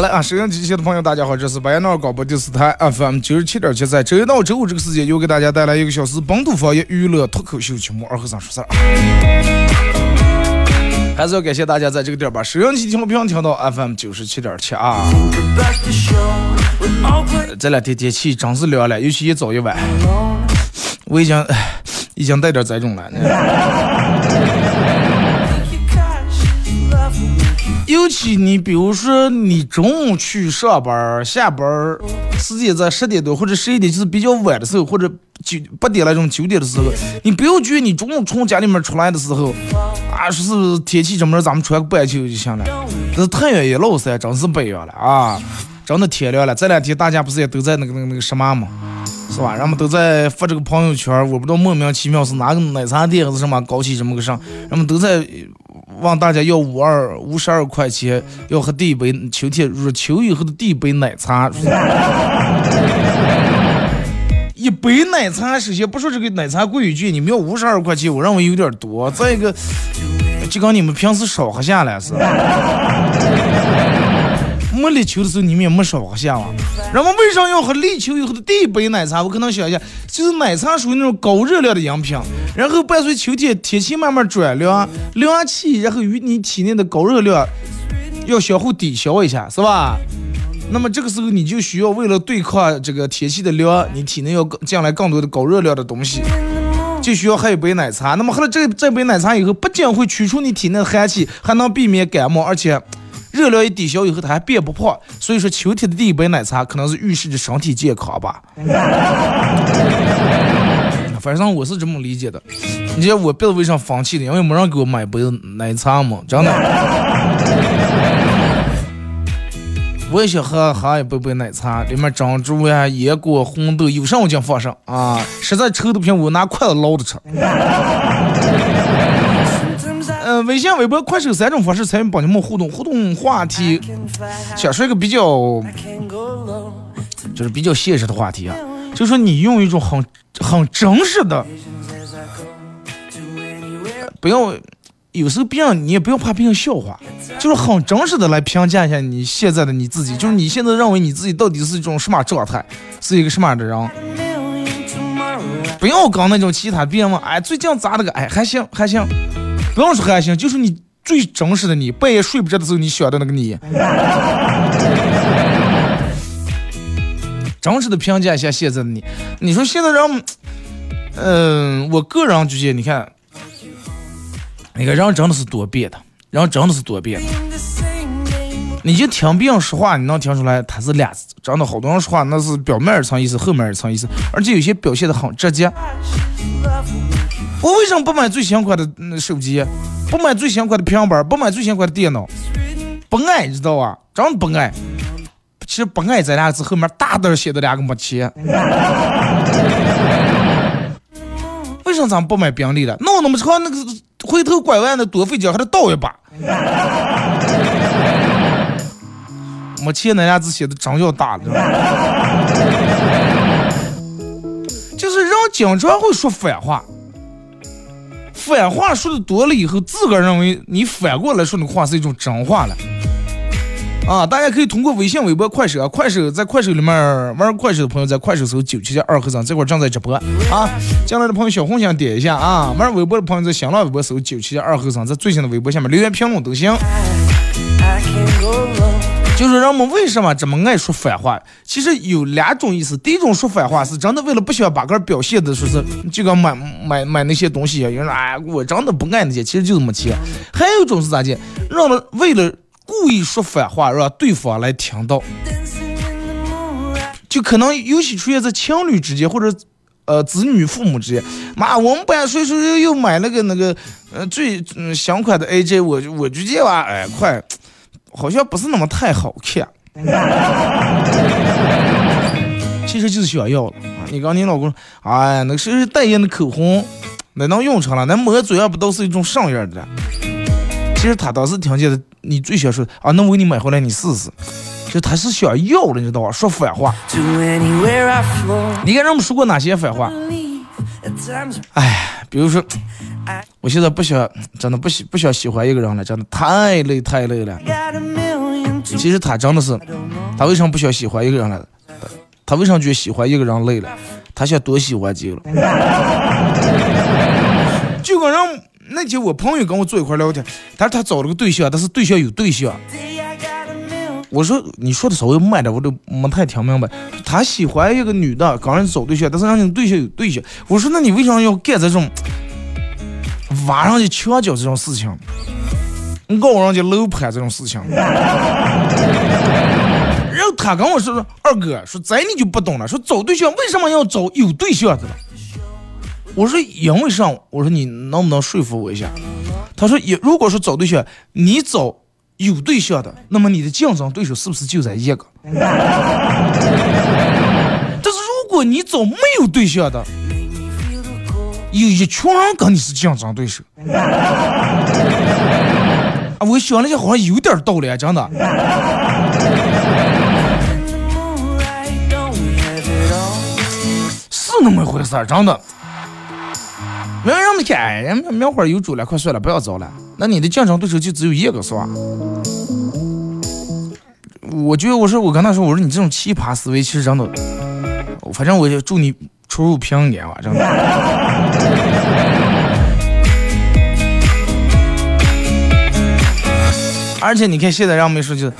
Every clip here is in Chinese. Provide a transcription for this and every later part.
来啊，收音机前的朋友，大家好，这是白杨闹广播电视台 FM 九十七点七，在周一到周五这个时间，又给大家带来一个小时本土方言娱乐脱口秀节目《二和尚说事儿》。还是要感谢大家在这个点儿把收音机听频听到 FM 九十七点七啊。这两天天气真是凉了，尤其一早一晚，我已经已经带点灾种了。尤其你比如说，你中午去上班儿下班儿时间在十点多或者十一点，就是比较晚的时候，或者九八点那种九点的时候，你不要觉得你中午从家里面出来的时候，啊，说是天气这么热，咱们穿个半袖就行了。这太阳也落山，真是不一样了啊！真的天凉了。这两天大家不是也都在那个那个那个什么吗，是吧？人们都在发这个朋友圈，我不知道莫名其妙是哪个奶茶店还是什么搞起这么个事，人们都在。问大家要五二五十二块钱，要喝第一杯秋天入秋以后的第一杯奶茶。一杯奶茶，首先不说这个奶茶贵与贵，你们要五十二块钱，我认为有点多。再一个，就跟你们平时少喝下来是。没立秋的时候，你们也没少喝下嘛。人们为啥要喝立秋以后的第一杯奶茶？我可能想一下，就是奶茶属于那种高热量的饮品，然后伴随秋天天气慢慢转凉，凉气，然后与你体内的高热量要相互抵消一下，是吧？那么这个时候你就需要为了对抗这个天气的凉，你体内要进来更多的高热量的东西，就需要喝一杯奶茶。那么喝了这这杯奶茶以后，不仅会驱除你体内的寒气，还能避免感冒，而且。热量一抵消以后，它还变不胖，所以说秋天的第一杯奶茶可能是预示着身体健康吧。反正我是这么理解的。你知道我别的为啥放弃的？因为没人给我买杯奶茶嘛，真的。我也想喝喝一杯杯奶茶，里面珍珠呀、椰果、红豆，有啥我就放上啊。实在臭的不行，我拿筷子捞着吃。嗯，微信、微博、快手三种方式参与帮你们互动，互动话题，想说一个比较，就是比较现实的话题啊，就说你用一种很很真实的，不要有时候别人你也不要怕别人笑话，就是很真实的来评价一下你现在的你自己，就是你现在认为你自己到底是一种什么状态，是一个什么样的人，不要搞那种其他别人问，哎，最近咋的个，哎，还行还行。不用说还行，就是你最真实的你，半夜睡不着的时候你想的那个你。真实的评价一下现在的你，你说现在人，嗯，我个人觉得，你看，那个人真的是多变的，人真的是多变的。你就听别人说话，你能听出来他是俩字。真的，好多人说话那是表面一层意思，后面一层意思，而且有些表现的很直接。我为什么不买最新款的手机？不买最新款的平板？不买最新款的电脑？不爱你，知道吧？真不爱。其实不爱这俩字后面大字写的两个没钱。为什么咱们不买宾利了？弄那么长那个回头拐弯的多费劲，还得倒一把。没钱那俩字写的真叫大了。就是人经常会说反话。反话说的多了以后，自个儿认为你反过来说的话是一种真话了。啊，大家可以通过微信、微博、快手啊，快手在快手里面玩快手的朋友在快手搜九七七二和尚，这会儿正在直播啊。进来的朋友小红心点一下啊，玩微博的朋友在新浪微博搜九七七二和尚，在最新的微博下面留言评论都行。就是人们为什么这么爱说反话？其实有两种意思。第一种说反话是真的为了不想把个表现的说是就跟买买买那些东西一样，有人说哎，我真的不爱那些，其实就是没钱。还有一种是咋的？让们为了故意说反话，让对方来听到，就可能尤其出现在情侣之间或者呃子女父母之间。妈，我们班谁谁谁又买了个那个呃最嗯新款的 AJ，我我就觉得哎快。好像不是那么太好看，其实就是想要了。你刚你老公，哎，那谁代言的口红，那能用上了？那抹嘴上不都是一种上样的？其实他当时听见的，你最想说啊，那我给你买回来，你试试。就他是想要了，你知道吧？说反话。你看人们说过哪些反话？哎，比如说。我现在不想，真的不喜不想喜欢一个人了，真的太累太累了。其实他真的是，他为什么不想喜欢一个人了？他为什么觉得喜欢一个人累了？他想多喜欢几个了。就跟人那天我朋友跟我坐一块聊天，他说他找了个对象，但是对象有对象。我说你说的稍微慢点，我都没太听明白。他喜欢一个女的，刚人找对象，但是人家对象有对象。我说那你为什么要干这种？挖上去墙角这种事情，告人家楼盘这种事情，然后他跟我说：“二哥，说这你就不懂了。说找对象为什么要找有对象的？”我说：“因为啥？我说你能不能说服我一下？”他说：“也如果说找对象，你找有对象的，那么你的竞争对手是不是就在一个？但是如果你找没有对象的。”有一群人跟你是竞争对手，啊，我想了一下，好像有点道理啊，真的。是那么回事儿，真的。明人们看，人们明花有主了，快睡了，不要找了。那你的竞争对手就只有一个，是吧？我觉得，我说，我跟他说，我说你这种奇葩思维，其实真的，反正我就祝你。出入平安吧，真的。而且你看，现在让我们说就，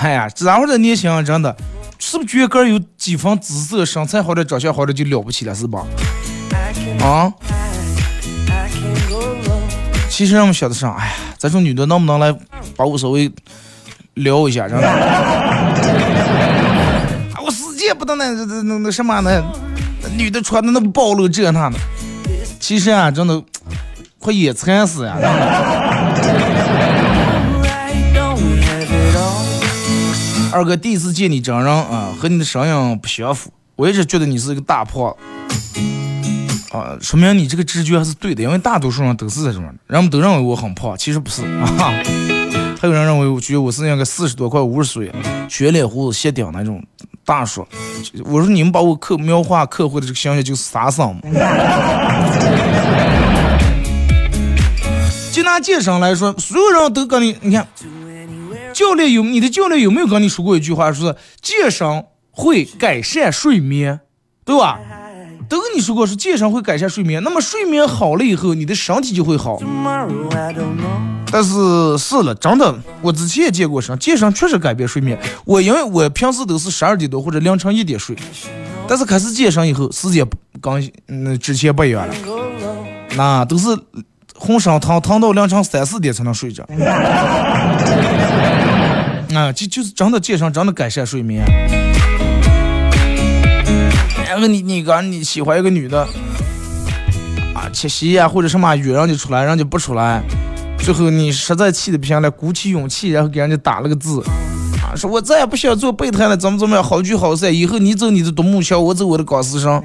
哎呀，咱会儿的年轻人真的，是不是觉得个有几分姿色、身材好的、长相好的就了不起了，是吧？啊？其实让们想的是，哎呀，咱说女的能不能来把我稍微撩一下，真的？我死也不能那那那那什么呢？女的穿的那暴露这那的，其实啊，真的快眼馋死呀！二哥第一次见你真人啊，和你的声音不相符，我一直觉得你是一个大胖啊，说明你这个直觉还是对的，因为大多数人都是这种，人们都认为我很胖，其实不是 啊。还有人认为我觉得我是那个四十多块五十岁，全脸胡子斜顶那种。大叔，我说你们把我客描画客户的这个形象就是傻桑嘛。就拿健身来说，所有人都跟你，你看，教练有你的教练有没有跟你说过一句话，说是健身会改善睡眠，对吧？都跟你说过是健身会改善睡眠，那么睡眠好了以后，你的身体就会好。但是是了，真的，我之前也健过身，健身确实改变睡眠。我因为我平时都是十二点多或者凌晨一点睡，但是开始健身以后，时间跟嗯之前不一样了，那都是浑身疼疼到凌晨三四点才能睡着。啊，就就是真的健身，真的改善睡眠。然后你你刚你喜欢一个女的，啊，七夕呀或者什么约人家出来，人家不出来，最后你实在气的不行了，鼓起勇气，然后给人家打了个字，啊，说我再也不想做备胎了，怎么怎么样，好聚好散，以后你走你的独木桥，我走我的钢丝绳。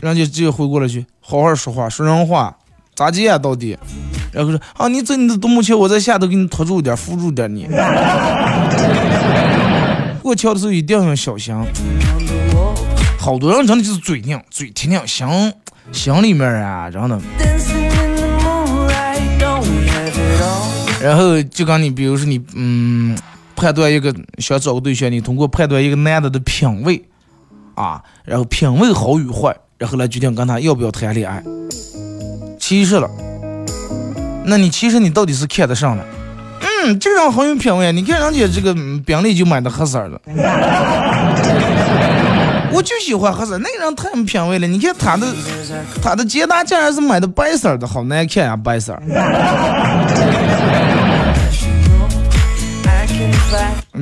人家直接回过来去，好好说话，说人话，咋接啊到底？然后说啊，你走你的独木桥，我在下头给你拖住点，扶住点你。过桥的时候一定要小心。好多人真的就是嘴硬，嘴挺硬，心心里面啊，真的。然后就跟你，比如说你，嗯，判断一个想找个对象，你通过判断一个男的的品味，啊，然后品味好与坏，然后来决定跟他要不要谈恋爱。其实了，那你其实你到底是看得上了？嗯，这个人很有品味，你看人家这个嗯宾利就买的黑色的，我就喜欢黑色，那个人太有品味了。你看他的他的捷达竟然是买的白色的，好难看呀、白色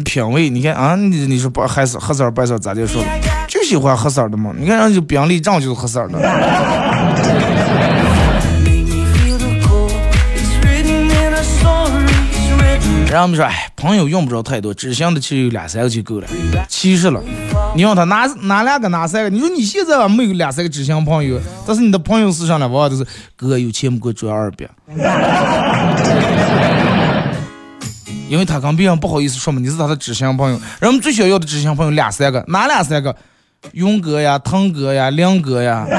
品味，你看啊，你你说白黑色黑色白色咋就说了，就喜欢黑色的嘛。你看人家宾利正就是黑色的，然后我们说，哎，朋友用不着太多，只想的其实有两三个就够了。其实了，你让他哪哪两个哪三个？你说你现在吧没有两三个知心朋友，但是你的朋友是上呢往往都是哥有钱不给我转二百，因为他跟别人不好意思说嘛，你是他的知心朋友。人们最想要的知心朋友两三个，哪两三个？勇哥呀，腾哥呀，亮哥呀，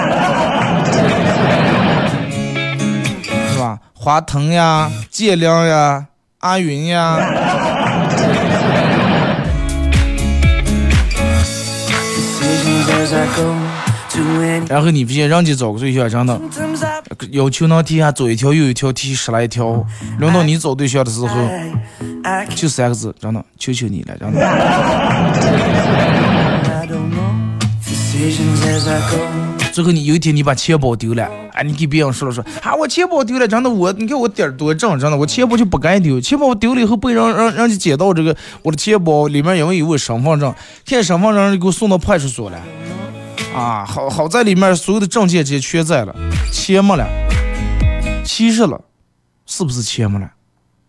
是吧？华腾呀，建亮呀，阿云呀。然后你不信，人家找个对象真的要求能提下左一条右一条提十来条，轮到你找对象的时候就三个字，真的，求求你了，真的。I don't know. Decisions as I go. 最后你有一天你把钱包丢了，哎，你给别人说了说，啊，我钱包丢了，真的我，你看我点儿多正，真的，我钱包就不该丢，钱包丢了以后被人让让家捡到这个我的钱包里面因为有我身份证，看身份证就给我送到派出所了，啊，好好在里面所有的证件这全在了，钱没了，其实了，是不是钱没了？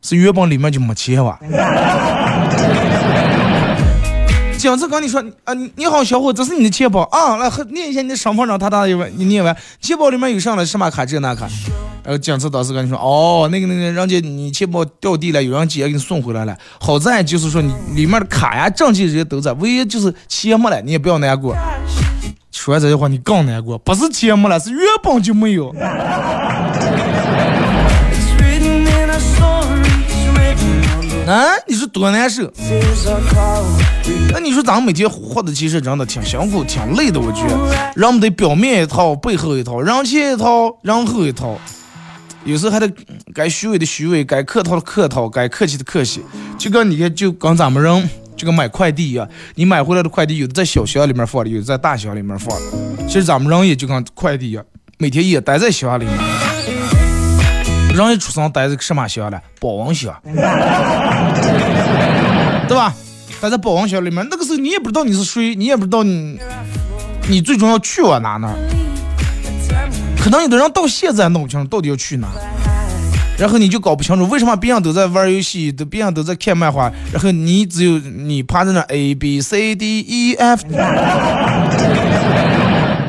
是原本里面就没钱哇。警察跟你说啊，你好，小伙，这是你的钱包啊，来和念一下你的身份证，他他一问，你念完，钱包里面有上了什么卡，这那卡。然后警察当时跟你说，哦，那个那个，人家你钱包掉地了，有人捡给你送回来了。好在就是说你里面的卡呀、证件这些都在，唯一就是钱没了，你也不要难过。说完这句话，你更难过，不是钱没了，是原本就没有。啊，你说多难受？那你说咱们每天活的其实真的挺辛苦、挺累的，我觉得。人们得表面一套，背后一套，人前一套，人后一套。有时候还得该虚伪的虚伪，该客套的客套，该客气的客气。就跟你看，就跟咱们人这个买快递一样，你买回来的快递有的在小箱里面放的，有的在大箱里面放的。其实咱们人也就跟快递一样，每天也待在箱里面。人一出生待在个什么箱了？保温箱。对吧？待在保温箱里面，那个时候你也不知道你是谁，你也不知道你，你最终要去往哪哪儿。可能有的人到现在弄不清楚到底要去哪，然后你就搞不清楚为什么别人都在玩游戏，都别人都在看漫画，然后你只有你趴在那 A B C D E F，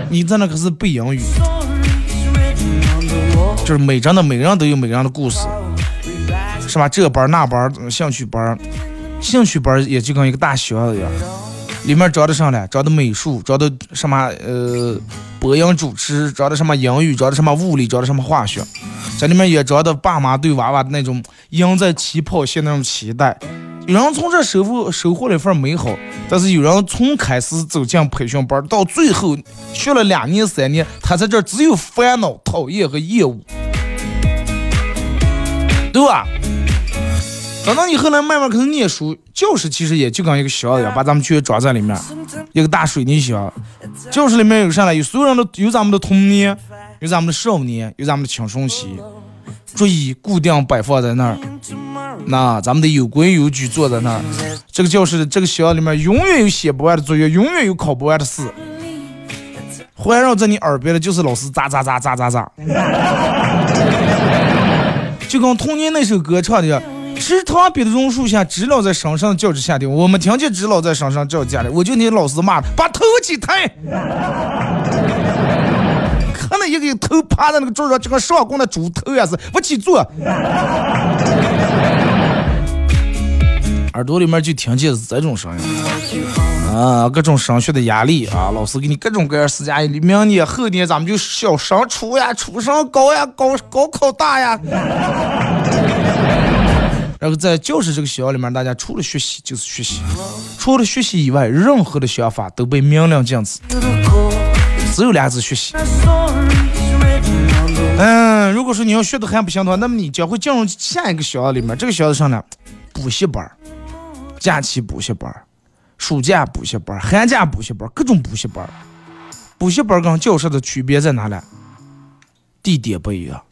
你在那可是背英语，就是每张的每个人都有每个人的故事，是吧？这班儿那班儿兴趣班儿，兴趣班儿也就跟一个大学一样，里面招的上来，招的美术，招的什么呃播音主持，招的什么英语，招的什么物理，招的什么化学，在里面也招的爸妈对娃娃的那种赢在起跑线那种期待。有人从这收获收获了一份美好，但是有人从开始走进培训班到最后学了两年三年，他在这儿只有烦恼、讨厌和厌恶，对吧？等到你后来慢慢开始念书，教室其实也就跟一个箱一样，把咱们全装在里面，一个大水泥箱。教室里面有啥呢？有所有人的，有咱们的童年，有咱们的少年，有咱们的青春期，桌椅固定摆放在那儿。那咱们得有规有矩坐在那儿。这个教室这个学校里面永远有写不完的作业，永远有考不完的试。环绕在你耳边的就是老师咋咋咋咋咋咋。就跟童年那首歌唱的。池塘边的榕树下，知了在声声叫着夏天。我们听见知了在声声叫家里，我就听老师骂把头起抬。看那一个头趴在那个桌上，就跟上供的猪头也是，不起坐。耳朵里面就听见是这种声音啊，各种升学的压力啊，老师给你各种各样施加压力。明年后年咱们就小升初呀，初升高呀，高高考大呀。然后在教室这个学校里面，大家除了学习就是学习，除了学习以外，任何的想法都被明令禁止，只有俩字学习。嗯，如果说你要学的还不行的话，那么你将会进入下一个学校里面。这个学校上呢，补习班假期补习班暑假补习班寒假补习班各种补习班补习班跟教室的区别在哪里？地点不一样。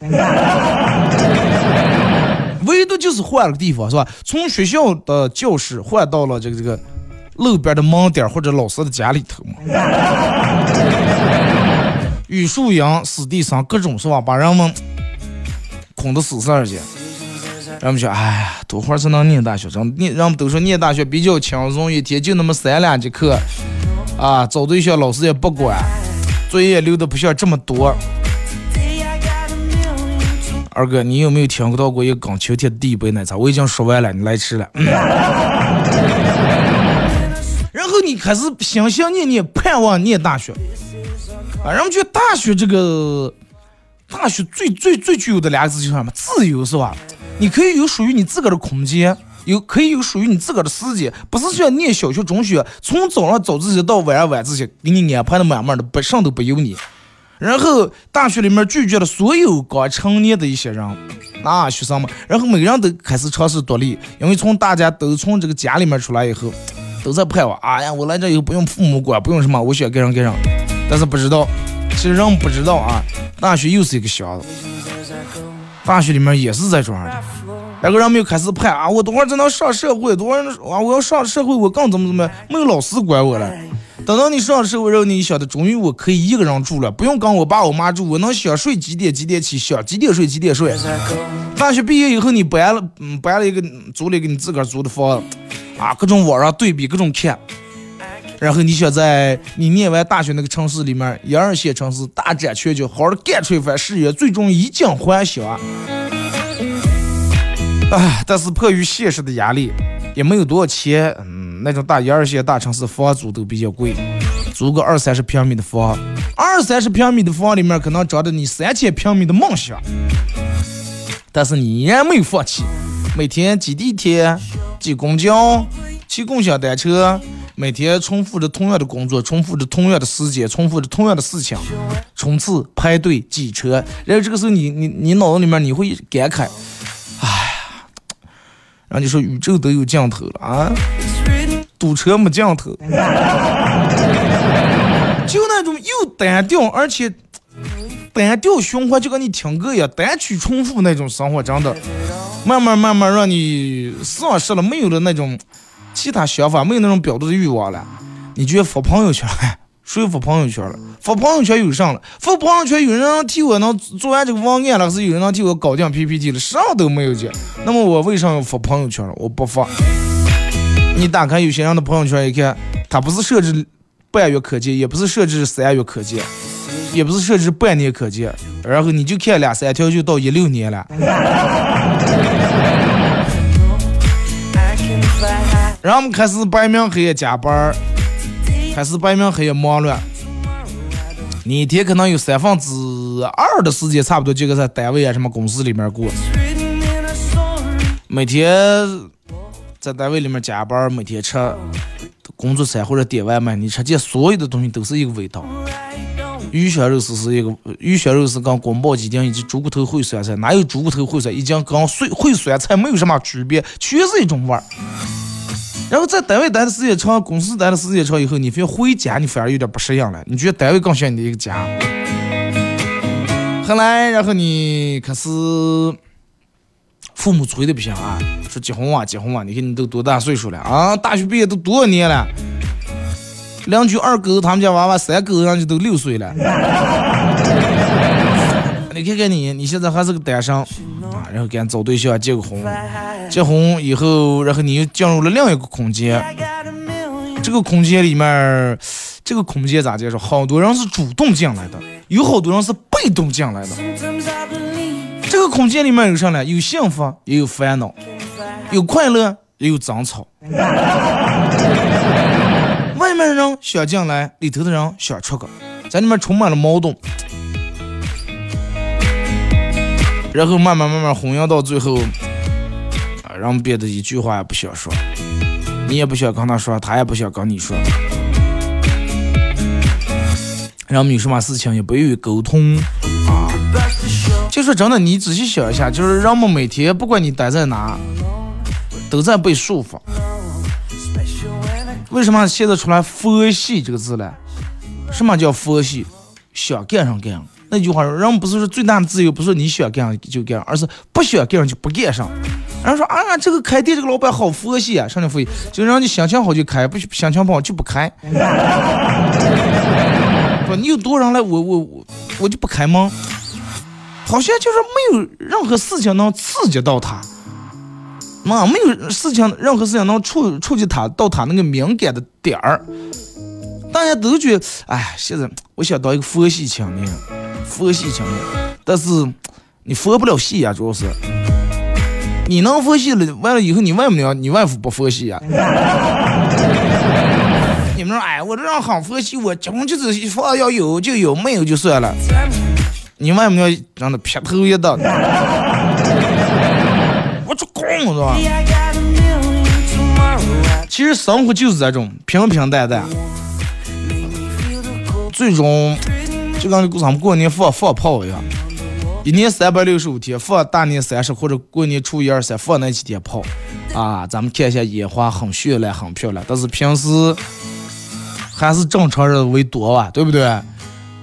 唯独就是换了个地方，是吧？从学校的教室换到了这个这个路边的门店或者老师的家里头嘛。语数英、史地生各种是吧？把人们捆得死死的去。人们说，哎呀，多会儿才能念大学？生？念人们都说念大学比较轻松，一天就那么三两节课，啊，找对象老师也不管，作业留的不像这么多。二哥，你有没有听到过一个刚秋天的第一杯奶茶？我已经说完了，你来迟了。然后你开始心心念念盼望念大学，啊，人们觉得大学这个大学最最最具有的两个字就是什么？自由是吧？你可以有属于你自个的空间，有可以有属于你自个的时间，不是像念小学、中学，从早上早自习到晚上晚自习，给你安排的满满的，不上都不由你。然后大学里面拒绝了所有刚成年的一些人，那学生们，然后每个人都开始尝试独立，因为从大家都从这个家里面出来以后，都在盼望，哎呀，我来这以后不用父母管，不用什么，我想干上干上。但是不知道，其实人不知道啊，大学又是一个箱子，大学里面也是在这样的。然后人们又开始盼啊，我等会儿才能上社会，等会儿啊，我要上社会，我更怎么怎么，没有老师管我了。等到你上社会，之后你想的，终于我可以一个人住了，不用跟我爸我妈住，我能想睡几点几点起，想几点睡几点睡。大学毕业以后，你搬了，嗯，搬了一个租了一个你自个儿租的房，啊，各种网上对比，各种看。然后你想在你念完大学那个城市里面，一二线城市大展拳脚，好好干出一番事业，最终衣锦还乡。唉，但是迫于现实的压力，也没有多少钱，嗯。那种大一二线大城市房租都比较贵，租个二三十平米的房，二三十平米的房里面可能装着你三千平米的梦想，但是你依然没有放弃，每天挤地铁、挤公交、骑共享单车，每天重复着同样的工作，重复着同样的时间，重复着同样的事情，冲刺、排队、挤车，然后这个时候你你你脑子里面你会感慨，哎呀，然后你说宇宙都有尽头了啊！堵车没尽头，就那种又单调而且单调循环，就跟你听歌一样，单曲重复那种生活，真的，慢慢慢慢让你丧失了没有了那种其他想法，没有那种表达的欲望了。你觉得发朋友圈，谁发朋友圈了？发朋友圈有上了？发朋友圈有人能替我能做完这个网页了，还是有人能替我搞定 PPT 了？啥都没有见。那么我为啥要发朋友圈了？我不发。你打开有些人的朋友圈一看，他不是设置半月可见，也不是设置三月可见，也不是设置半年可见，然后你就看两三条就到一六年了。然后我们开始白明黑夜加班，开始白明黑夜忙乱，你一天可能有三分之二的时间，差不多就搁在单位啊什么公司里面过，每天。在单位里面加班，每天吃工作餐或者点外卖，你吃见所有的东西都是一个味道。鱼香肉丝是一个鱼香肉丝跟宫保鸡丁以及猪骨头烩酸菜，哪有猪骨头烩酸已经跟碎烩酸菜没有什么区别，全是一种味儿。然后在单位待的时间长，公司待的时间长以后，你非要回家，你反而有点不适应了。你觉得单位更像你的一个家。后来，然后你开始。父母催的不行啊，说结婚啊结婚啊，你看你都多大岁数了啊？大学毕业都多少年了？邻居二狗他们家娃娃三狗上去都六岁了。你看看你，你现在还是个单身啊，然后赶紧找对象结个婚，结婚以后，然后你又进入了另一个空间，这个空间里面，这个空间咋介绍？好多人是主动进来的，有好多人是被动进来的。这个空间里面有啥呢？有幸福，也有烦恼，有快乐，也有争吵。外面的人想进来，里头的人想出去，在里面充满了矛盾。然后慢慢慢慢弘扬到最后，啊，人变得一句话也不想说，你也不想跟他说，他也不想跟你说，然后有什么事情也不愿意沟通啊。就说真的，你仔细想一下，就是人们每天不管你待在哪，都在被束缚。为什么现在出来“佛系”这个字呢？什么叫佛系？想干上干上。那句话，人不是说最大的自由，不是你想干上就干，而是不想干上就不干上。人说啊，这个开店这个老板好佛系啊，什么佛系？就让你心情好就开，不心情不好就不开。不，你有多少人来，我我我我就不开门。好像就是没有任何事情能刺激到他，妈，没有事情，任何事情能触触及他到他那个敏感的点儿。大家都觉得，哎，现在我想当一个佛系青年。佛系青年，但是你佛不了系呀，主要是你能佛系了，完了以后你外母娘、你外父不佛系呀？你们说，哎，我这样很佛系，我结婚就是说要有就有，没有就算了。你外母娘让他劈头一刀，我出工是吧？其实生活就是这种平平淡淡，最终。就跟咱们过年放放炮一样，一年三百六十五天，放大年三十或者过年初一二三放那几天炮，啊，咱们看一下烟花很绚烂很漂亮，但是平时还是正常人为多吧，对不对？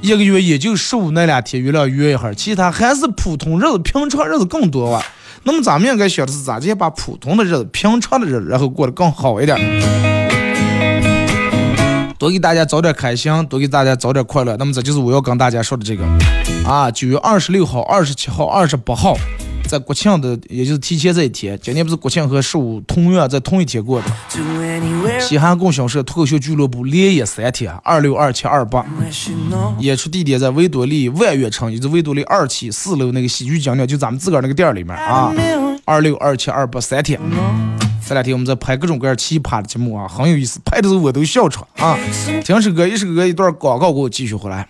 一个月也就十五那两天月亮圆一下，其他还是普通日子、平常日子更多吧。那么咱们应该想的是咋接把普通的日子、平常的日子，然后过得更好一点。多给大家找点开心，多给大家找点快乐。那么这就是我要跟大家说的这个啊，九月二十六号、二十七号、二十八号，在国庆的，也就是提前这一天。今年不是国庆和十五同月在同一天过的。西汉供销社脱口秀俱乐部连演三天，二六、二七、二八，演出地点在维多利万悦城，也就是维多利二期四楼那个喜剧精酿，就咱们自个儿那个店里面啊。二六、二七、二八三天。这两天我们在拍各种各样奇葩的节目啊，很有意思，拍的时候我都笑场啊。听首歌，一首歌，一段广告，给我继续回来。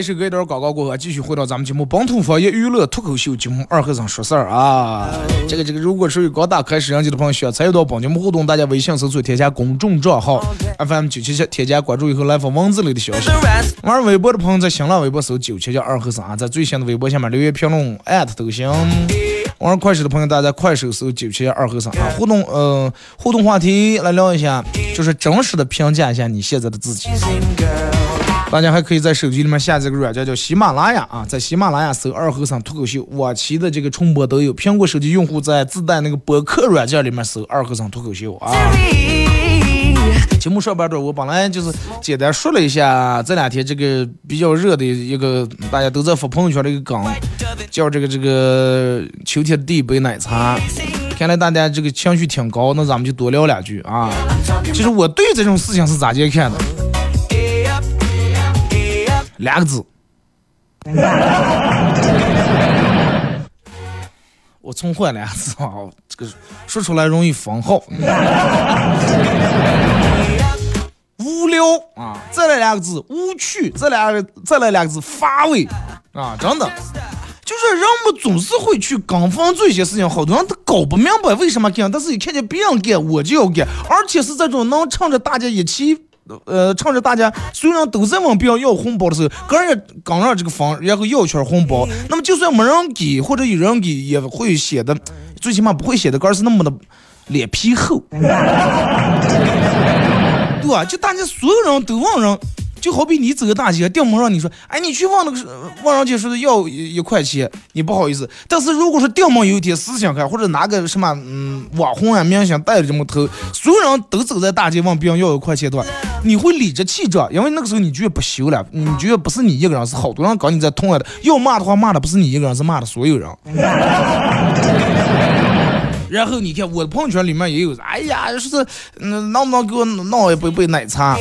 嘞，是隔一段广告过后，继续回到咱们节目《本土方言娱乐脱口秀》节目二和尚说事儿啊。这个这个，如果属于刚打开摄像机的朋友，需要参与到本节目互动，大家微信搜索添加公众账号 FM 九七七，添加关注以后来发文字类的消息.玩微博的朋友在新浪微博搜九七七二和尚啊，在最新的微博下面留言评论艾特都行。玩快手的朋友，大家在快手搜九七七二和尚啊，互动呃互动话题来聊一下，就是真实的评价一下你现在的自己。大家还可以在手机里面下载个软件叫喜马拉雅啊，在喜马拉雅搜“二和尚脱口秀”，往期的这个重播都有。苹果手机用户在自带那个播客软件里面搜“二和尚脱口秀”啊。节目上半段我本来就是简单说了一下这两天这个比较热的一个大家都在发朋友圈的一个梗，叫这个这个秋天的第一杯奶茶。看来大家这个情绪挺高，那咱们就多聊两句啊。其实我对这种事情是咋接看的？两个字。我从坏两个字啊，这个说出来容易封号。无聊啊，再来两个字无趣，再来再来两个字乏味啊，真的。就是人们总是会去跟风做一些事情，好多人都搞不明白为什么干，但是一看见别人干，我就要干，而且是这种能趁着大家一起，呃，趁着大家所有人都在问别人要红包的时候，个人也刚上这个房，然后要圈红包，那么就算没人给或者有人给，也会显得最起码不会显得个人是那么的脸皮厚，对吧？就大家所有人都问人。就好比你走个大街，掉门上你说，哎，你去问那个问人家说的要一一块钱，你不好意思。但是如果说掉门有一天思想开，或者拿个什么嗯网红啊明星带着这么头，所有人都走在大街问别人要一块钱的话，你会理直气壮，因为那个时候你觉得不羞了，你觉得不是你一个人，是好多人搞你在痛爱的。要骂的话，骂的不是你一个人，是骂的所有人。然后你看我的朋友圈里面也有，哎呀，说是嗯，能不能给我弄一杯杯奶茶？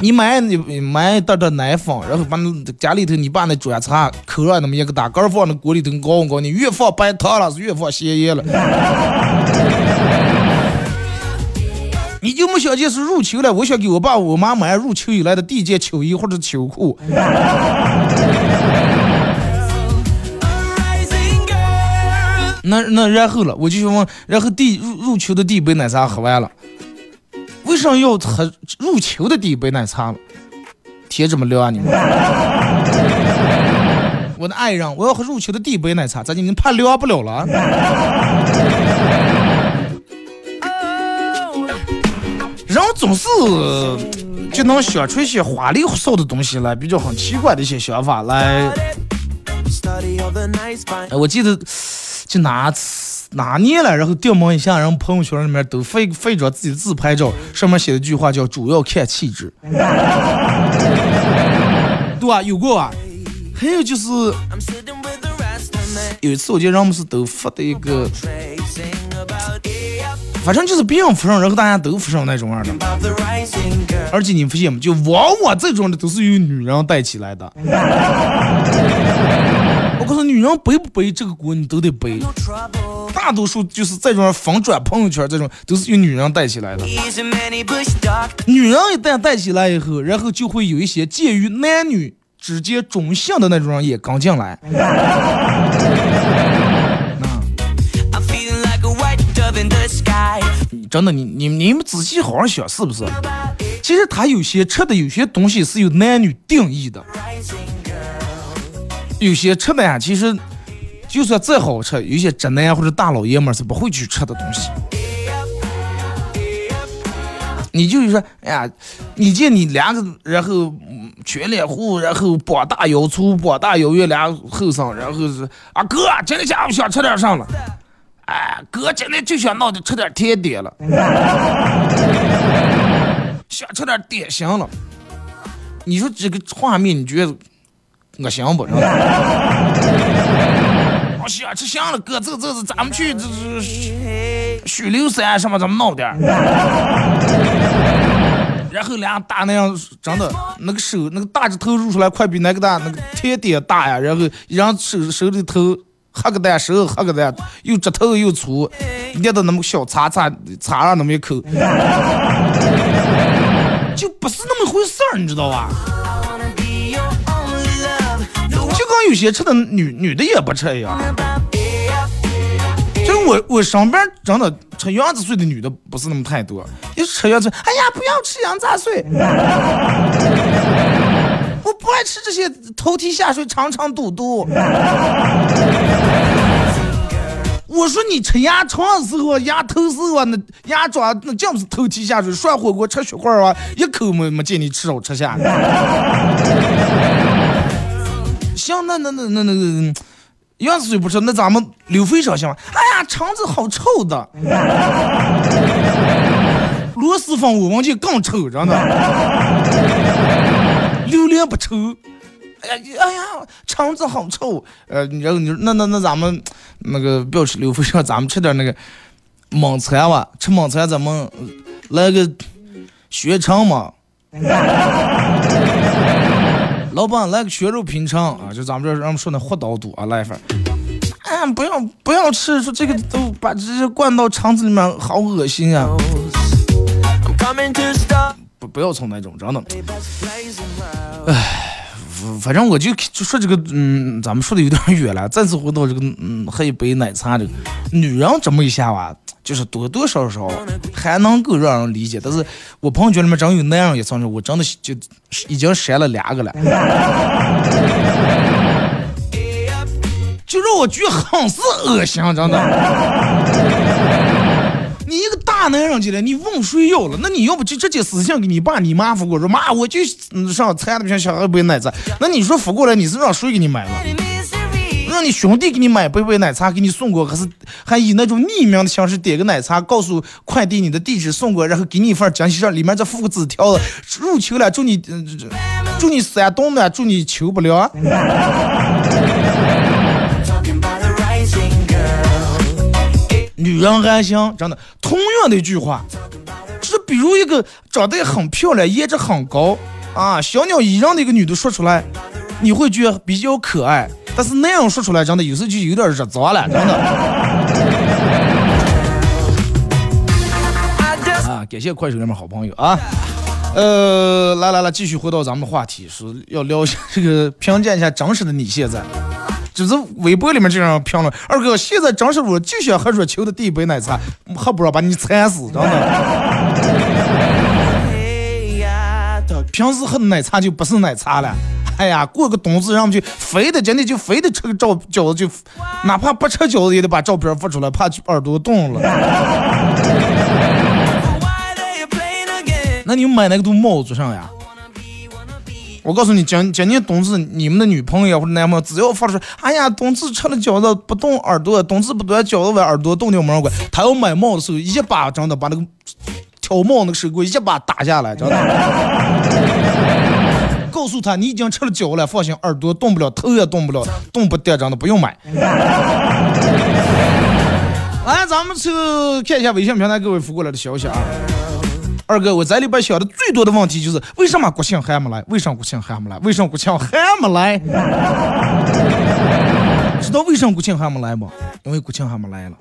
你买你买一袋袋奶粉，然后把那家里头你把那砖茶抠上那么一个大盖放那锅里头搞搞，你越放白糖了是越放咸盐了。你就没想见是入秋了？我想给我爸我妈买入秋以来的第一件秋衣或者秋裤。那那然后了，我就想问，然后第入入秋的第一杯奶茶喝完了。为什么要喝入秋的第一杯奶茶了？天这么凉啊你们！我的爱人，我要喝入秋的第一杯奶茶，咋你们怕凉不了了？总是就能想出一些花里胡哨的东西来，比较很奇怪的一些想法来。哎，我记得就拿哪年了，然后掉毛一下，然后朋友圈里面都发发一张自己的自拍照，上面写了一句话叫“主要看气质”，对吧？有过啊。还有就是有一次，我记得人们是都发的一个，反正就是别人扶上，然后大家都扶上那种样的。而且你发现没？就往往这种的都是由女人带起来的。我告诉你，女人背不背这个锅，你都得背。大多数就是这种反转朋友圈，这种都是由女人带起来的。女人一旦带起来以后，然后就会有一些介于男女之间中性的那种人也刚进来。真的，你你你们仔细好好想，是不是？其实他有些吃的有些东西是由男女定义的，有些吃的呀，其实就算再好吃，有些直男或者大老爷们是不会去吃的东西。你就是说，哎呀，你见你两个，然后全脸糊，然后膀大腰粗，膀大腰圆，俩后生，然后是啊哥，今天下午想吃点啥了？哎，哥今天就想闹着吃点甜点了，想吃点点心了。你说这个画面，你觉得恶心不？我想吃香了，哥，这这是咱们去这这许留山什么咱们闹点 然后俩大那样，真的那个手那个大指头露出来，快比那个大那个甜点大呀。然后一人手手里头。黑个蛋，瘦黑个蛋，又直头又粗，捏的那么小，擦擦擦上那么一口，就不是那么回事儿，你知道吧？就跟有些吃的女女的也不吃一样。就我我身边真的吃羊杂碎的女的不是那么太多，一吃羊杂碎，哎呀，不要吃羊杂碎。不爱吃这些头蹄下水、肠肠肚肚。我说你吃鸭肠的时候、鸭头时候，那鸭爪那叫不是头蹄下水，涮火锅吃血块啊，一口没没见你吃肉吃下。行，那那那那那个，鸭子水不吃，那咱们溜肥肠行吗？哎呀，肠子好臭的。螺蛳粉我闻见更臭，真的。榴莲不臭，哎呀哎呀，肠子好臭。呃，然后你说那那那咱们那个不要吃溜肥肠，咱们吃点那个蒙餐吧。吃蒙餐咱们来个血肠嘛。老板来个血肉平肠啊，就咱们这咱们说那活刀肚啊，来一份。哎，不要不要吃，说这个都把这些灌到肠子里面，好恶心啊。不不要从那种，真的。唉，反正我就就说这个，嗯，咱们说的有点远了。再次回到这个，嗯，喝一杯奶茶这个，女人这么一下吧，就是多多少少还能够让人理解。但是我朋友圈里面真有那样一层人，我真的就已经删了两个了，就让我觉得很是恶心，真的。你一个大男人进来，你问谁要了？那你要不就直接私信给你爸你妈发过说妈，我就上餐那边想喝杯奶茶。那你说发过来，你是让谁给你买了？让你兄弟给你买杯杯奶茶给你送过，还是还以那种匿名的形式点个奶茶，告诉快递你的地址送过，然后给你一份惊喜上里面再附个纸条子，入秋了，祝你祝你三冬暖，祝你秋不凉。女人还行，真的。同样的一句话，就是比如一个长得很漂亮、颜值很高啊、小鸟依人的一个女的说出来，你会觉得比较可爱。但是那样说出来，真的有时候就有点惹脏了，真的。啊，感谢快手里面好朋友啊。呃，来来来，继续回到咱们的话题，是要聊一下这个评价一下真实的你现在。就是微博里面这样评论，二哥现在真是我就想喝热球的第一杯奶茶，喝不着把你馋死，真的。平时喝奶茶就不是奶茶了，哎呀，过个冬至，让们就非得今天就非得吃个照饺子，就哪怕不吃饺子也得把照片发出来，怕耳朵冻了。那你买那个都帽子上呀？我告诉你，今今年冬至，你们的女朋友或者男朋友只要发出，哎呀，冬至吃了饺子不动耳朵，冬至不端饺子碗，耳朵冻掉毛管。他要买帽的时候，一把真的把那个挑帽那个手给我一把打下来，真的。告诉他，你已经吃了饺子了，放心，耳朵动不了，头也动不了，动不得，真的不用买。来，咱们去看一下微信平台各位发过来的消息啊。二哥，我在里边想的最多的问题就是，为什么国庆还没来？为什么国庆还没来？为什么国庆还没来？知道为什么国庆还没来吗？因为国庆还没来了。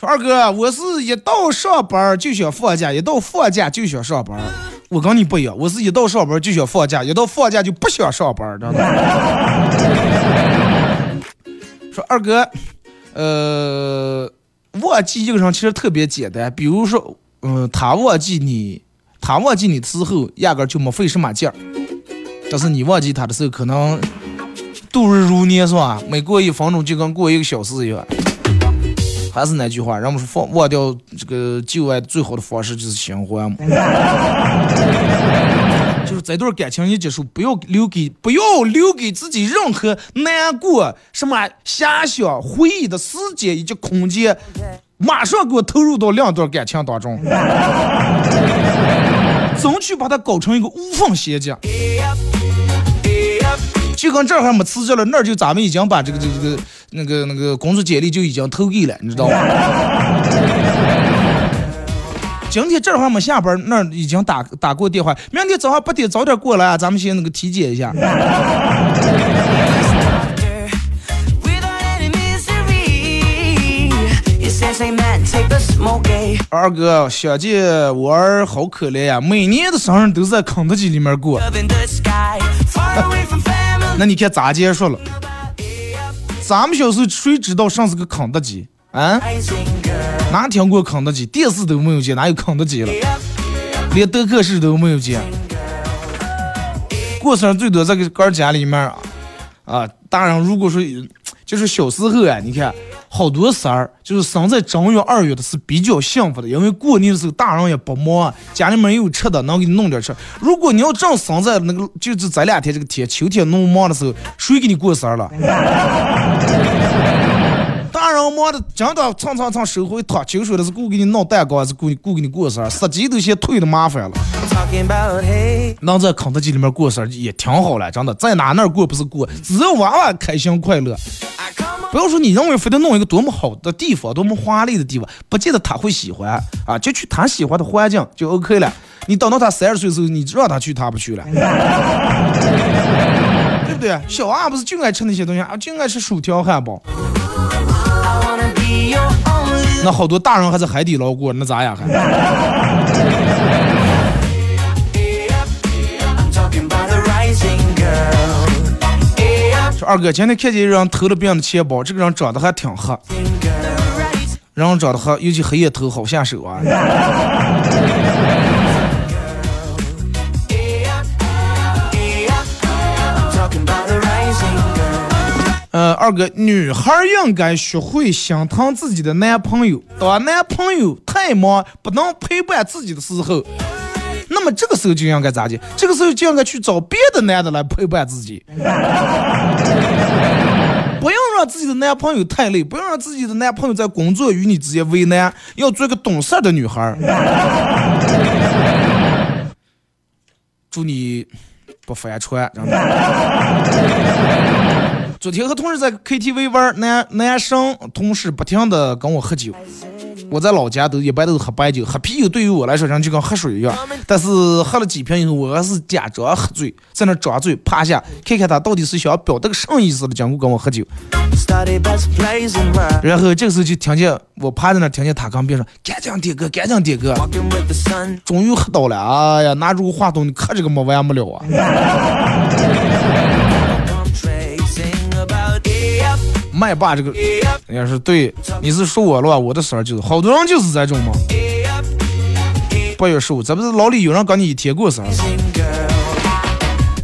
说二哥，我是一到上班就想放假，一到放假就想上班。我跟你不一样，我是一到上班就想放假，一到放假就不想上班，真的。说二哥，呃。忘记一个人其实特别简单，比如说，嗯，他忘记你，他忘记你之后，压根就没费什么劲儿。但是你忘记他的时候，可能度日如年，是吧？每过一分钟就跟过一个小时一样。还是那句话，人们说放忘掉这个旧爱最好的方式就是新欢嘛。就是这段感情一结束，不要留给不要留给自己任何难过、什么遐想、回忆的时间以及空间，马上给我投入到两段感情当中，争取把它搞成一个无缝衔接。就跟这儿还没辞职了，那儿就咱们已经把这个这个这个那个那个工作简历就已经投给了，你知道吗？今天这会儿没下班，那儿已经打打过电话。明天早上八点早点过来啊，咱们先那个体检一下。二哥，想见我儿好可怜呀，每年的生日都在肯德基里面过。那你看咋结束了？咱们小时候谁知道上是个肯德基啊？哪听过肯德基？电视都没有见，哪有肯德基了？连德克士都没有见。过生日最多在个哥家里面啊啊，大人如果说就是小时候啊，你看好多事儿，就是生在正月二月的是比较幸福的，因为过年的时候大人也不忙，家里面也有吃的，能给你弄点吃。如果你要正生在那个就是这两天这个天秋天那么忙的时候，谁给你过生日了？大人忙的，真的蹭蹭蹭手回烫，就说的是顾给你弄蛋糕，还是顾顾给你过生日，司机都嫌退的麻烦了。能在肯德基里面过生日也挺好了，真的，在哪那过不是过，只要娃娃开心快乐。不要说你认为非得弄一个多么好的地方，多么华丽的地方，不见得他会喜欢啊，就去他喜欢的环境就 OK 了。你等到他三十岁的时候，你让他去，他不去了，对不对？小娃不是就爱吃那些东西啊，就爱吃薯条、汉堡。那好多大人还在海底捞过，那咋样还？说二哥，今天看见一人偷了别人的钱包，这个人长得还挺黑，人长得黑，尤其黑夜头好下手啊。呃，二哥，女孩应该学会心疼自己的男朋友。当男朋友太忙不能陪伴自己的时候，那么这个时候就应该咋的？这个时候就应该去找别的男的来陪伴自己。不要让自己的男朋友太累，不要让自己的男朋友在工作与你之间为难，要做个懂事的女孩。祝你不翻船，真的。昨天和同事在 KTV 玩，男男生同事不停的跟我喝酒。我在老家都一般都是喝白酒，喝啤酒对于我来说，人就跟喝水一样。但是喝了几瓶以后，我还是假装喝醉，在那装醉，趴下看看他到底是想表达个什么意思的，讲过跟我喝酒。然后这个时候就听见我趴在那，听见他跟别人说：“赶紧点歌，赶紧点歌。”终于喝到了，哎呀，拿住话筒，你可这个没完没了啊！麦霸这个，人家是对，你是说我了吧？我的事儿就是，好多人就是这种嘛。八月十五，这不是老李有人跟你一天过生日？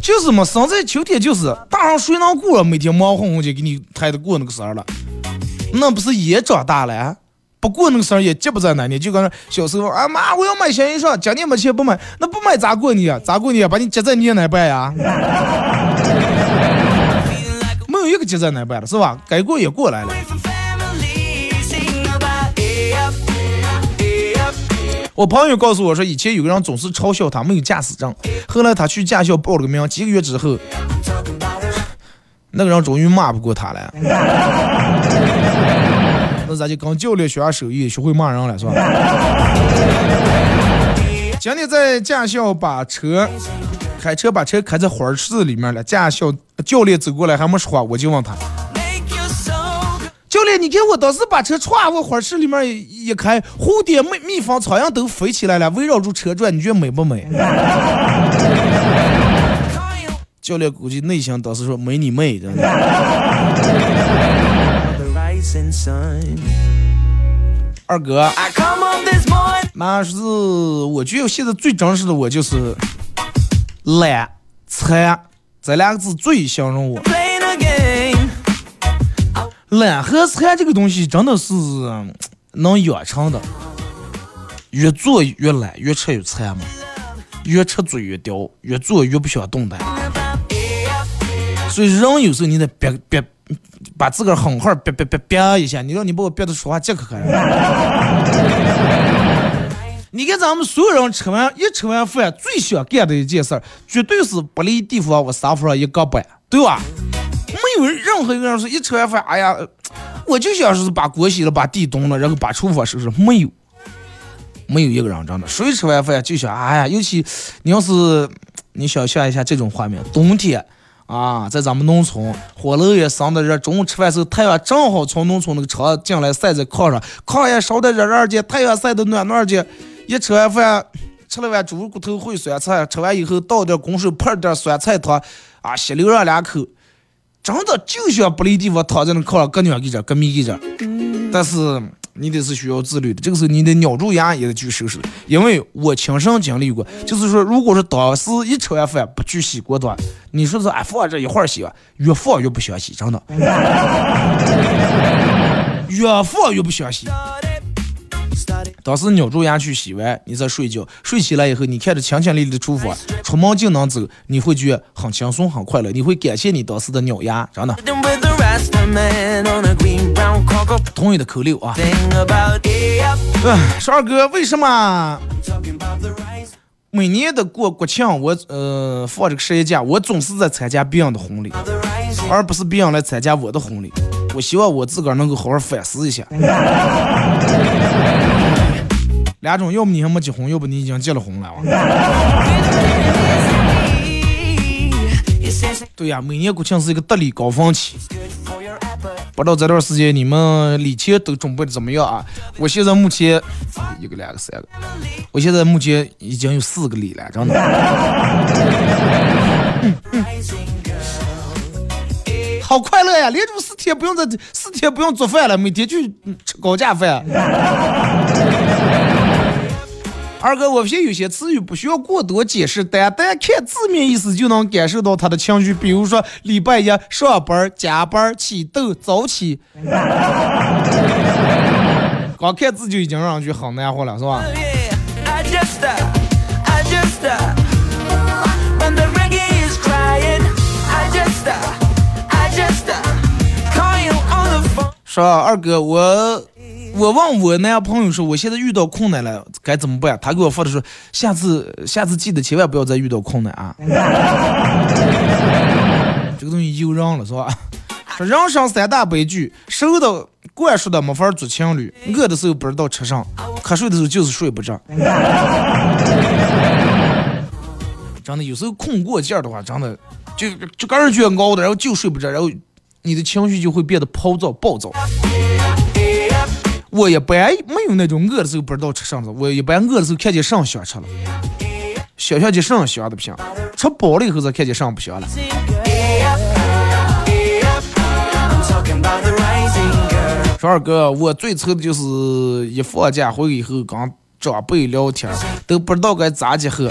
就是嘛，生在秋天就是，大人谁能过？每天忙哄哄就给你抬着过那个生日了，那不是也长大了？不过那个生日也急不在那年，就跟小时候啊妈，我要买新衣裳，今年没钱不买，那不买咋过年啊？咋过年啊？把你接在年哪办呀？这个接在哪办了是吧？该过也过来了。我朋友告诉我说，以前有个人总是嘲笑他没有驾驶证，后来他去驾校报了个名，几个月之后，那个人终于骂不过他了。那咱就跟教练学下手艺，学会骂人了，是吧？今天在驾校把车开车把车开在花市里面了，驾校教练走过来还没说话，我就问他。教练，你看我当时把车歘往花市里面一开，蝴蝶、蜜蜜蜂、苍蝇都飞起来了，围绕住车转，你觉得美不美？教练估计内心当时说美你妹，真的。二哥，那是我觉得现在最真实的我就是懒馋这两个字最形容我。懒和馋这个东西真的是能养成的，越做越懒，越吃越馋嘛，越吃嘴越刁，越做越不想动弹。所以人有时候你得憋憋，把自个儿狠狠憋憋憋憋一下，你让你把我憋的说话结可开。你看咱们所有人吃完一吃完饭，最想干的一件事，绝对是不离地方往沙发上一搁板，对吧？没有任何一个人说一吃完饭，哎呀，我就想是把锅洗了，把地动了，然后把厨房收拾。没有，没有一个人真的，谁吃完饭就想，哎呀，尤其你要是你想象一下这种画面，冬天啊，在咱们农村，火炉也生的热，中午吃饭时候太阳正好从农村那个厂进来晒在炕上，炕也烧的热热的，太阳晒的暖暖的。一吃完饭，吃了碗猪骨头烩酸菜，吃完以后倒点滚水泡点酸菜汤，啊，吸溜上两口。真的就想不离地方躺在那炕上，搁尿给着，搁米给着。但是你得是需要自律的，这个时候你得咬住牙也得去收拾。因为我亲身经历过，就是说，如果说当时一吃完饭不去洗锅端，你说是哎放这一会儿洗吧，越放越不想洗，真的，越放越不想洗。当时咬住牙去洗完，你再睡觉，睡起来以后，你看着清清丽丽的厨房，出门就能走，你会觉得很轻松很快乐，你会感谢你当时的咬牙，真的。同意的扣六啊！嗯，十二哥，为什么每年的过国庆，我呃放这个十一假，我总是在参加别人的婚礼，而不是别人来参加我的婚礼？我希望我自个儿能够好好反思一下。两种，要么你还没结婚，要不你已经结了婚了。对呀，每年国庆是一个得礼高峰期，不知道这段时间你们礼钱都准备的怎么样啊？我现在目前一个、两个、三个，我现在目前已经有四个礼了，真的。好快乐呀！连住四天不用在四天不用做饭了，每天去吃高价饭。二哥，我现有些词语不需要过多解释，单单看字面意思就能感受到他的情绪。比如说礼拜一上班、加班、起痘、早起，光看字就已经让人觉得很难活了，是吧？说二哥，我我问我男朋友说，我现在遇到困难了，该怎么办？他给我发的说，下次下次记得千万不要再遇到困难啊！这个东西诱人了是吧？说人生三大悲剧，瘦的灌输的没法做情侣，饿的时候不知道吃啥，瞌睡的时候就是睡不着。真的有时候困过劲儿的话，真的就就个人觉熬的，然后就睡不着，然后。你的情绪就会变得暴躁暴躁。我一般没有那种饿的时候不知道吃啥子，我一般饿的时候看见啥想吃了，想想就啥想的不行，吃饱了以后再看见啥不行了。说二哥，我最愁的就是一放假回以后跟长辈聊天，都不知道该咋结合。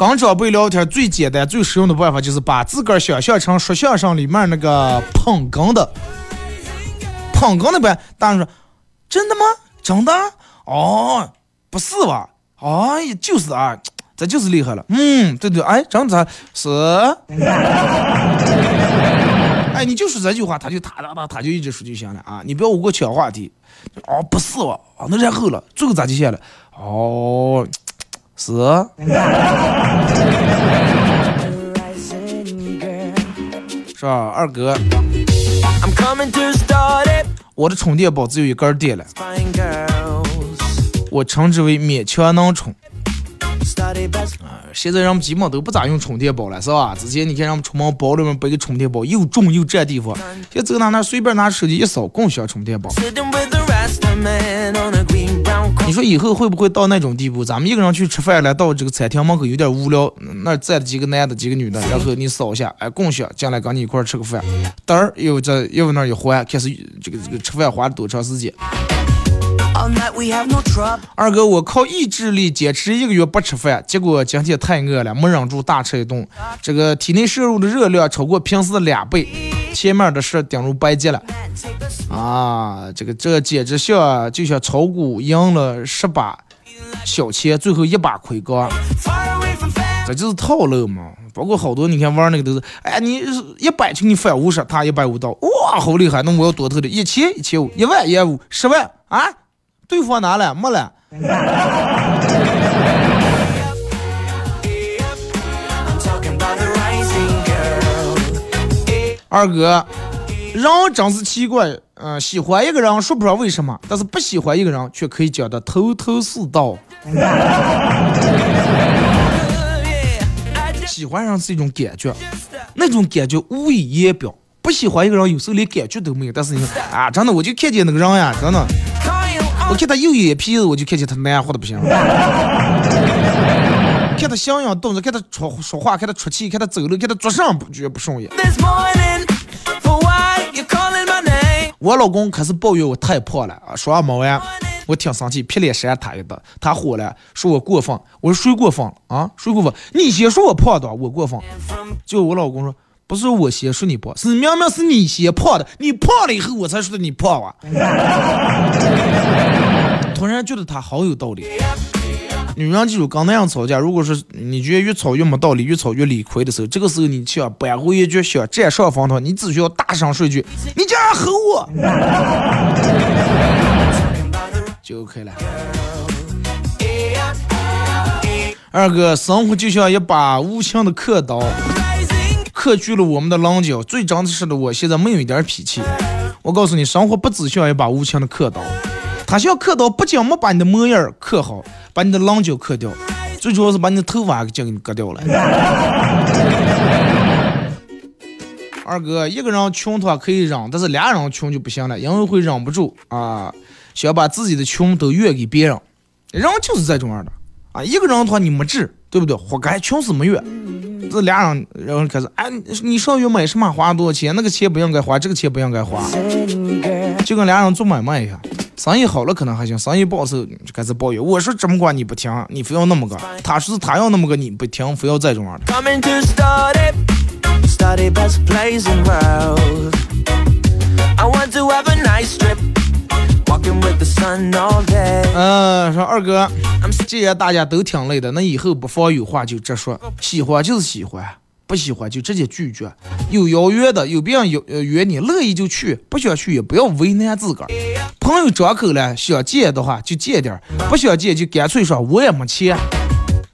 跟长辈聊天最简单、最实用的办法就是把自个儿想象成说相声里面那个捧哏的，捧哏的呗。大人说：“真的吗？真的？哦，不是吧？哎呀，就是啊，这就是厉害了。嗯，对对，哎，真的是。哎，你就说这句话，他就他他他他就一直说就行了啊！你不要我给我抢话题。哦，不是吧，啊，那然后了，最后咋就下了？哦，是。是吧，二哥？I'm coming to start it. 我的充电宝只有一根电了.我称之为勉强能充。Study best. 现在人们基本都不咋用充电宝了，是吧？之前你看人们出门包里面背个充电宝，又重又占地方。现在走哪哪随便拿手机一扫，共享充电宝。你说以后会不会到那种地步？咱们一个人去吃饭了，到这个餐厅门口有点无聊，那站几个男的，几个女的，然后你扫一下，哎，共享进来跟你一块吃个饭，嘚儿又在又那儿一换，开始这个这个吃饭花了多长时间？二哥，我靠意志力坚持一个月不吃饭，结果今天太饿了，没忍住大吃一顿，这个体内摄入的热量超过平时的两倍，前面的事顶如白接了啊！这个这简直像就像炒股赢了十把小钱，最后一把亏光，这就是套路嘛。包括好多你看玩那个都是，哎，你一百求你返五十，他一百五到，哇，好厉害！那我要多投的，一千一千五，一万一万五，十万啊，对方拿了没了？二哥，人真是奇怪，嗯、喜欢一个人说不上为什么，但是不喜欢一个人却可以讲的头头是道。喜欢上是一种感觉，那种感觉无以言表。不喜欢一个人，有时候连感觉都没有。但是你看啊，真的，我就看见那个人呀，真的，我看他右眼皮子，我就看见他难活的不行。看他像样动作，看他说说话，看他出气，看他走路，看他做啥不觉不顺眼。我老公开始抱怨我太胖了啊，说完没完，我挺生气，劈脸扇他一顿，他火了，说我过分，我说谁过分了啊？谁过分？你先说我胖的，我过分。果我老公说，不是我先说你胖，是明明是你先胖的，你胖了以后我才说的你胖啊。突然觉得他好有道理。女人记住，刚那样吵架，如果是你觉得越吵越没道理，越吵越理亏的时候，这个时候你想扳回一局，想占上风头，你只需要大声说一句：“你竟然吼我！”就 OK 了。二哥，生活就像一把无情的刻刀，rising 刻去了我们的棱角。最真实的我，现在没有一点脾气。我告诉你，生活不只像一把无情的刻刀，它像刻刀，不仅没把你的模样刻好，把你的棱角刻掉，最主要是把你的头发给给你割掉了。二哥，一个人穷的话可以忍，但是俩人穷就不行了，因为会忍不住啊，想把自己的穷都怨给别人。人就是这种样的啊，一个人的话你没治，对不对？活该穷死没怨。这俩人，然后开始，哎，你上月买什么花多少钱？那个钱不应该花，这个钱不应该花，就跟俩人做买卖一样。生意好了可能还行，生意不好时候就开始抱怨。我说这么管你不听，你非要那么个；他说他要那么个你不听，非要这种样的。coming to start it. Study best place in world. I want to have a nice trip. 嗯，说二哥，既然大家都挺累的，那以后不妨有话就直说，喜欢就是喜欢，不喜欢就直接拒绝。有邀约的，有别人邀呃约你，乐意就去，不想去也不要为难自个儿。朋友张口了，想借的话就借点儿，不想借就干脆说我也没钱。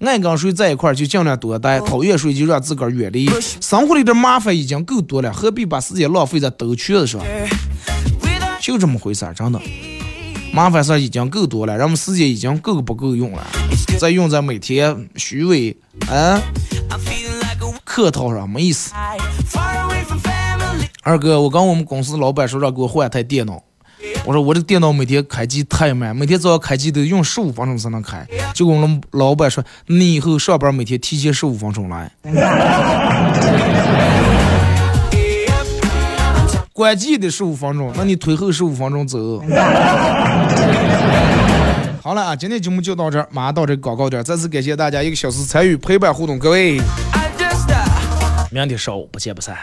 爱跟谁在一块儿就尽量多待，讨厌谁就让自个儿远离。生活里的麻烦已经够多了，何必把时间浪费在兜圈子上？就这么回事儿，真的。麻烦事儿已经够多了，人们时间已经够不够用了，再用在每天虚伪啊客套上没意思。二哥，我跟我们公司老板说让给我换台电脑，我说我这电脑每天开机太慢，每天早上开机都用十五分钟才能开。结果我们老板说，你以后上班每天提前十五分钟来。关机得十五分钟，那你推后十五分钟走。好了啊，今天节目就到这儿，马上到这个广告点儿，再次感谢大家一个小时参与陪伴互动，各位，I just uh, 明天上午不见不散。